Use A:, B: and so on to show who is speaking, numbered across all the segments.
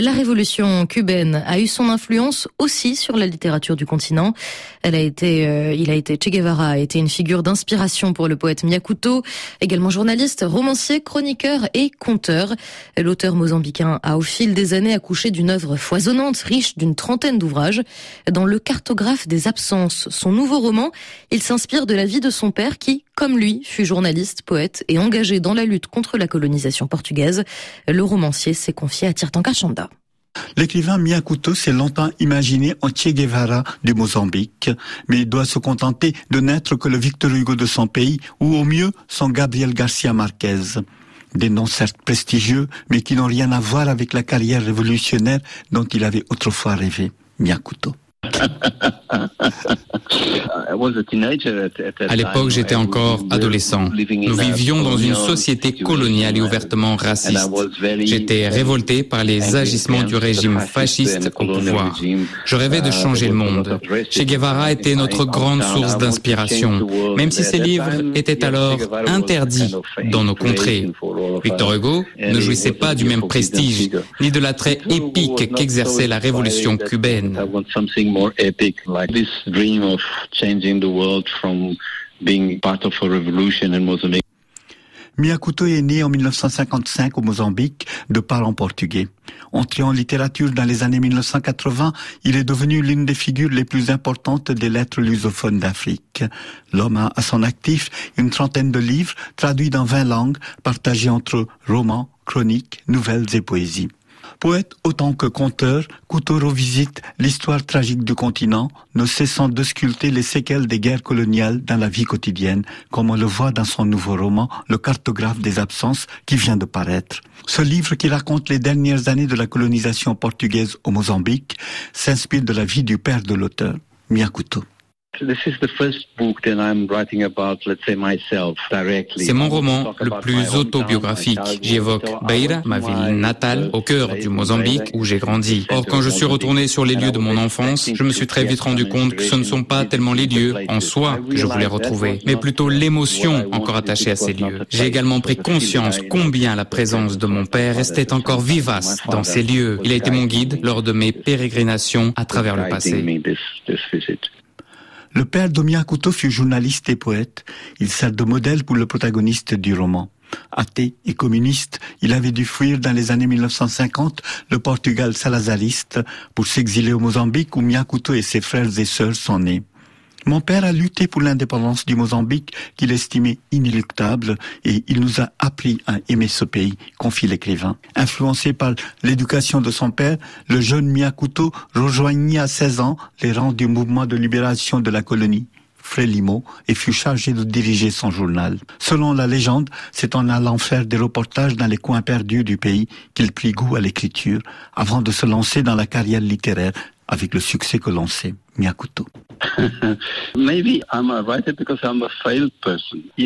A: La révolution cubaine a eu son influence aussi sur la littérature du continent. Elle a été, euh, il a été Che Guevara a été une figure d'inspiration pour le poète Miyakuto, également journaliste, romancier, chroniqueur et conteur. L'auteur mozambicain a au fil des années accouché d'une œuvre foisonnante, riche d'une trentaine d'ouvrages. Dans Le cartographe des absences, son nouveau roman, il s'inspire de la vie de son père qui, comme lui, fut journaliste, poète et engagé dans la lutte contre la colonisation portugaise. Le romancier s'est confié à Tirtan Kachanda.
B: L'écrivain Miyakuto s'est longtemps imaginé en Che Guevara du Mozambique, mais il doit se contenter de n'être que le Victor Hugo de son pays, ou au mieux son Gabriel Garcia Marquez. Des noms certes prestigieux, mais qui n'ont rien à voir avec la carrière révolutionnaire dont il avait autrefois rêvé. Miyakuto.
C: À l'époque, j'étais encore adolescent. Nous vivions dans une société coloniale et ouvertement raciste. J'étais révolté par les agissements du régime fasciste au pouvoir. Je rêvais de changer le monde. Che Guevara était notre grande source d'inspiration, même si ses livres étaient alors interdits dans nos contrées. Victor Hugo ne jouissait pas du même prestige, ni de l'attrait épique qu'exerçait la révolution cubaine more like this dream of changing the world from being part of a revolution in Mozambique.
B: Miyakuto est né en 1955 au Mozambique de parents portugais. Entré en littérature dans les années 1980, il est devenu l'une des figures les plus importantes des lettres lusophones d'Afrique. L'homme a à son actif une trentaine de livres traduits dans 20 langues, partagés entre romans, chroniques, nouvelles et poésies. Poète autant que conteur, Couto revisite l'histoire tragique du continent, ne cessant de sculpter les séquelles des guerres coloniales dans la vie quotidienne, comme on le voit dans son nouveau roman, Le cartographe des absences, qui vient de paraître. Ce livre qui raconte les dernières années de la colonisation portugaise au Mozambique s'inspire de la vie du père de l'auteur, Miyakuto.
C: C'est mon roman le plus autobiographique. J'y évoque Beira, ma ville natale, au cœur du Mozambique où j'ai grandi. Or, quand je suis retourné sur les lieux de mon enfance, je me suis très vite rendu compte que ce ne sont pas tellement les lieux en soi que je voulais retrouver, mais plutôt l'émotion encore attachée à ces lieux. J'ai également pris conscience combien la présence de mon père restait encore vivace dans ces lieux. Il a été mon guide lors de mes pérégrinations à travers le passé.
B: Le père d'Omiakuto fut journaliste et poète. Il sert de modèle pour le protagoniste du roman. Athée et communiste, il avait dû fuir dans les années 1950 le Portugal salazariste pour s'exiler au Mozambique où Miyakuto et ses frères et sœurs sont nés. Mon père a lutté pour l'indépendance du Mozambique qu'il estimait inéluctable et il nous a appris à aimer ce pays, confie l'écrivain. Influencé par l'éducation de son père, le jeune Miyakuto rejoignit à 16 ans les rangs du mouvement de libération de la colonie. Frélimo et fut chargé de diriger son journal. Selon la légende, c'est en allant faire des reportages dans les coins perdus du pays qu'il prit goût à l'écriture avant de se lancer dans la carrière littéraire avec le succès que l'on sait, Miyakuto.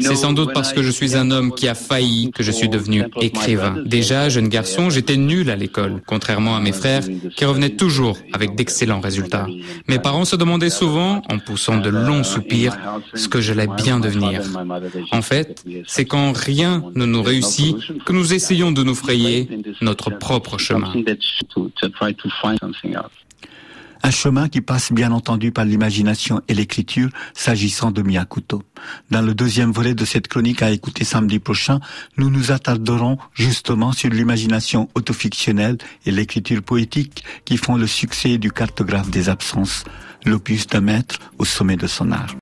C: C'est sans doute parce que je suis un homme qui a failli que je suis devenu écrivain. Déjà, jeune garçon, j'étais nul à l'école, contrairement à mes frères qui revenaient toujours avec d'excellents résultats. Mes parents se demandaient souvent, en poussant de longs soupirs, ce que j'allais bien devenir. En fait, c'est quand rien ne nous réussit que nous essayons de nous frayer notre propre chemin.
B: Un chemin qui passe bien entendu par l'imagination et l'écriture s'agissant de Miyakuto. Dans le deuxième volet de cette chronique à écouter samedi prochain, nous nous attarderons justement sur l'imagination autofictionnelle et l'écriture poétique qui font le succès du cartographe des absences, l'opus d'un maître au sommet de son art.